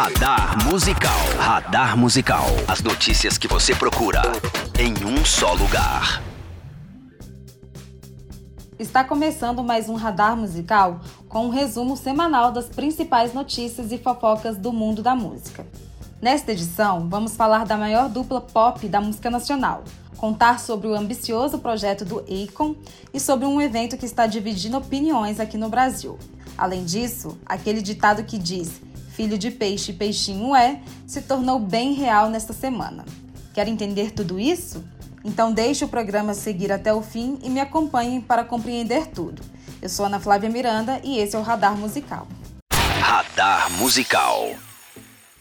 Radar Musical. Radar Musical. As notícias que você procura em um só lugar. Está começando mais um Radar Musical com um resumo semanal das principais notícias e fofocas do mundo da música. Nesta edição, vamos falar da maior dupla pop da música nacional, contar sobre o ambicioso projeto do Akon e sobre um evento que está dividindo opiniões aqui no Brasil. Além disso, aquele ditado que diz filho de peixe, peixinho é, se tornou bem real nesta semana. Quer entender tudo isso? Então deixe o programa seguir até o fim e me acompanhe para compreender tudo. Eu sou Ana Flávia Miranda e esse é o Radar Musical. Radar Musical.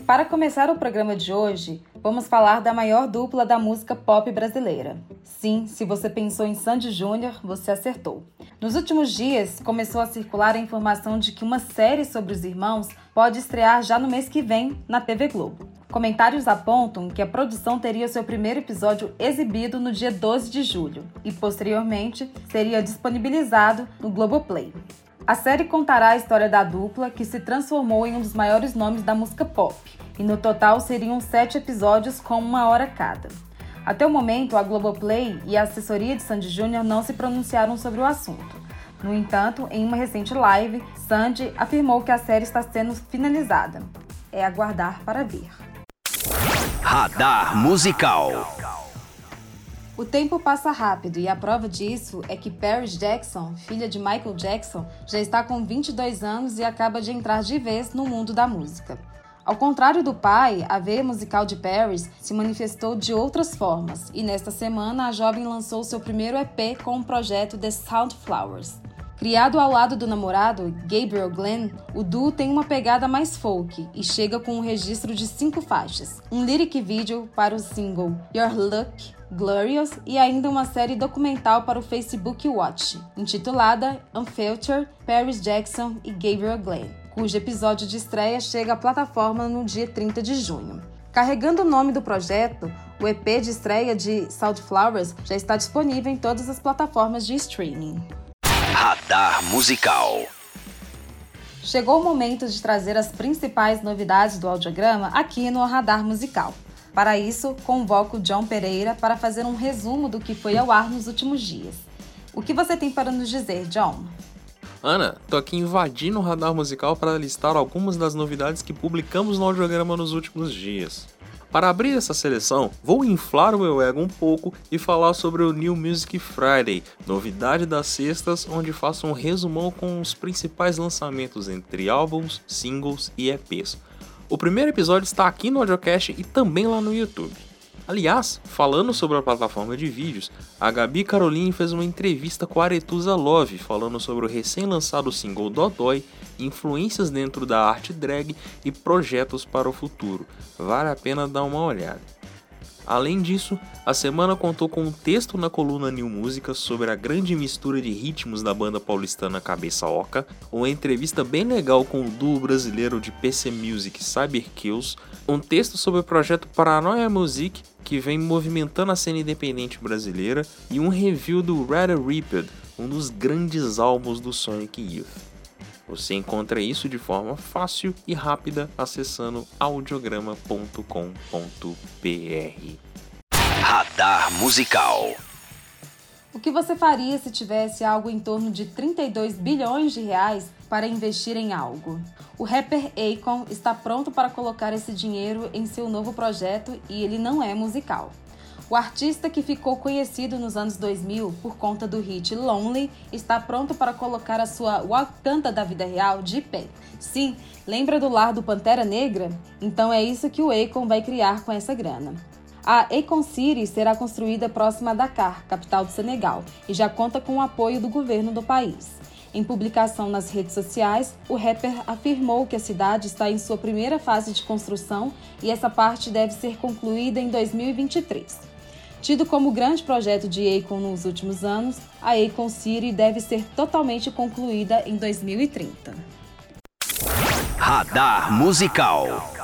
Para começar o programa de hoje, vamos falar da maior dupla da música pop brasileira. Sim, se você pensou em Sandy Júnior, você acertou. Nos últimos dias, começou a circular a informação de que uma série sobre os irmãos pode estrear já no mês que vem na TV Globo. Comentários apontam que a produção teria seu primeiro episódio exibido no dia 12 de julho e, posteriormente, seria disponibilizado no Globoplay. A série contará a história da dupla que se transformou em um dos maiores nomes da música pop, e no total seriam sete episódios com uma hora cada. Até o momento, a Globoplay e a assessoria de Sandy Júnior não se pronunciaram sobre o assunto. No entanto, em uma recente live, Sandy afirmou que a série está sendo finalizada. É aguardar para ver. Radar Musical. O tempo passa rápido e a prova disso é que Paris Jackson, filha de Michael Jackson, já está com 22 anos e acaba de entrar de vez no mundo da música. Ao contrário do pai, a veia musical de Paris se manifestou de outras formas, e nesta semana a jovem lançou seu primeiro EP com o projeto The Soundflowers. Criado ao lado do namorado, Gabriel Glenn, o duo tem uma pegada mais folk e chega com um registro de cinco faixas, um lyric video para o single Your Look, Glorious e ainda uma série documental para o Facebook Watch, intitulada Unfiltered, Paris Jackson e Gabriel Glenn cujo episódio de estreia chega à plataforma no dia 30 de junho. Carregando o nome do projeto, o EP de estreia de Flowers já está disponível em todas as plataformas de streaming. Radar Musical Chegou o momento de trazer as principais novidades do audiograma aqui no Radar Musical. Para isso, convoco John Pereira para fazer um resumo do que foi ao ar nos últimos dias. O que você tem para nos dizer, John? Ana, tô aqui invadindo o radar musical para listar algumas das novidades que publicamos no audiograma nos últimos dias. Para abrir essa seleção, vou inflar o meu ego um pouco e falar sobre o New Music Friday, novidade das sextas, onde faço um resumão com os principais lançamentos entre álbuns, singles e EPs. O primeiro episódio está aqui no Audiocast e também lá no YouTube. Aliás, falando sobre a plataforma de vídeos, a Gabi Caroline fez uma entrevista com a Aretusa Love falando sobre o recém-lançado single Dodói, influências dentro da arte drag e projetos para o futuro. Vale a pena dar uma olhada. Além disso, a semana contou com um texto na coluna New Música sobre a grande mistura de ritmos da banda paulistana Cabeça Oca, uma entrevista bem legal com o duo brasileiro de PC Music Cyber Kills, um texto sobre o projeto Paranoia Music, que vem movimentando a cena independente brasileira, e um review do Red Ripped, um dos grandes álbuns do Sonic Youth. Você encontra isso de forma fácil e rápida acessando audiograma.com.br. Radar Musical. O que você faria se tivesse algo em torno de 32 bilhões de reais para investir em algo? O rapper Akon está pronto para colocar esse dinheiro em seu novo projeto e ele não é musical. O artista que ficou conhecido nos anos 2000 por conta do hit Lonely está pronto para colocar a sua Wakanda da vida real de pé. Sim, lembra do lar do Pantera Negra? Então é isso que o Akon vai criar com essa grana. A Akon City será construída próxima a Dakar, capital do Senegal, e já conta com o apoio do governo do país. Em publicação nas redes sociais, o rapper afirmou que a cidade está em sua primeira fase de construção e essa parte deve ser concluída em 2023. Tido como grande projeto de Akon nos últimos anos, a Akon City deve ser totalmente concluída em 2030. Radar Musical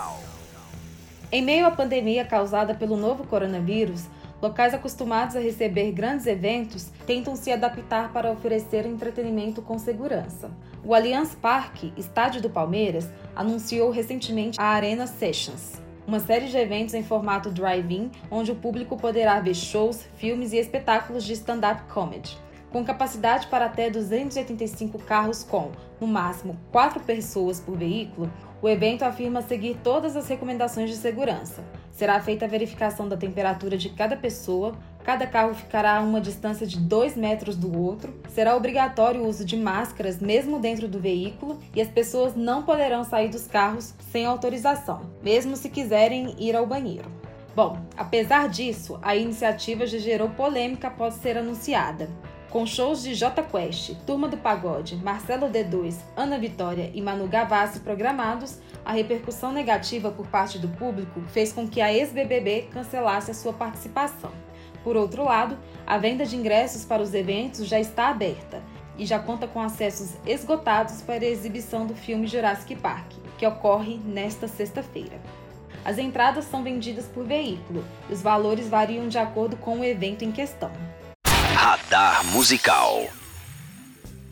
Em meio à pandemia causada pelo novo coronavírus, Locais acostumados a receber grandes eventos tentam se adaptar para oferecer entretenimento com segurança. O Allianz Parque, estádio do Palmeiras, anunciou recentemente a Arena Sessions, uma série de eventos em formato drive-in, onde o público poderá ver shows, filmes e espetáculos de stand-up comedy. Com capacidade para até 285 carros com, no máximo, 4 pessoas por veículo, o evento afirma seguir todas as recomendações de segurança. Será feita a verificação da temperatura de cada pessoa, cada carro ficará a uma distância de 2 metros do outro, será obrigatório o uso de máscaras mesmo dentro do veículo e as pessoas não poderão sair dos carros sem autorização, mesmo se quiserem ir ao banheiro. Bom, apesar disso, a iniciativa já gerou polêmica após ser anunciada. Com shows de J Quest, Turma do Pagode, Marcelo D2, Ana Vitória e Manu Gavassi programados, a repercussão negativa por parte do público fez com que a ex-BBB cancelasse a sua participação. Por outro lado, a venda de ingressos para os eventos já está aberta e já conta com acessos esgotados para a exibição do filme Jurassic Park, que ocorre nesta sexta-feira. As entradas são vendidas por veículo e os valores variam de acordo com o evento em questão. Radar Musical.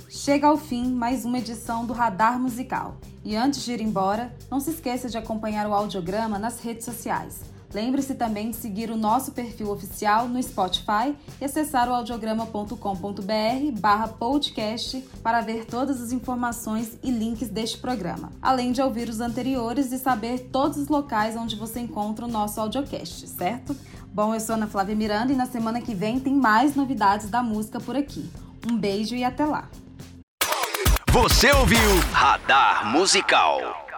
Chega ao fim mais uma edição do Radar Musical. E antes de ir embora, não se esqueça de acompanhar o audiograma nas redes sociais. Lembre-se também de seguir o nosso perfil oficial no Spotify e acessar o audiograma.com.br barra podcast para ver todas as informações e links deste programa, além de ouvir os anteriores e saber todos os locais onde você encontra o nosso audiocast, certo? Bom, eu sou Ana Flávia Miranda e na semana que vem tem mais novidades da música por aqui. Um beijo e até lá! Você ouviu Radar Musical.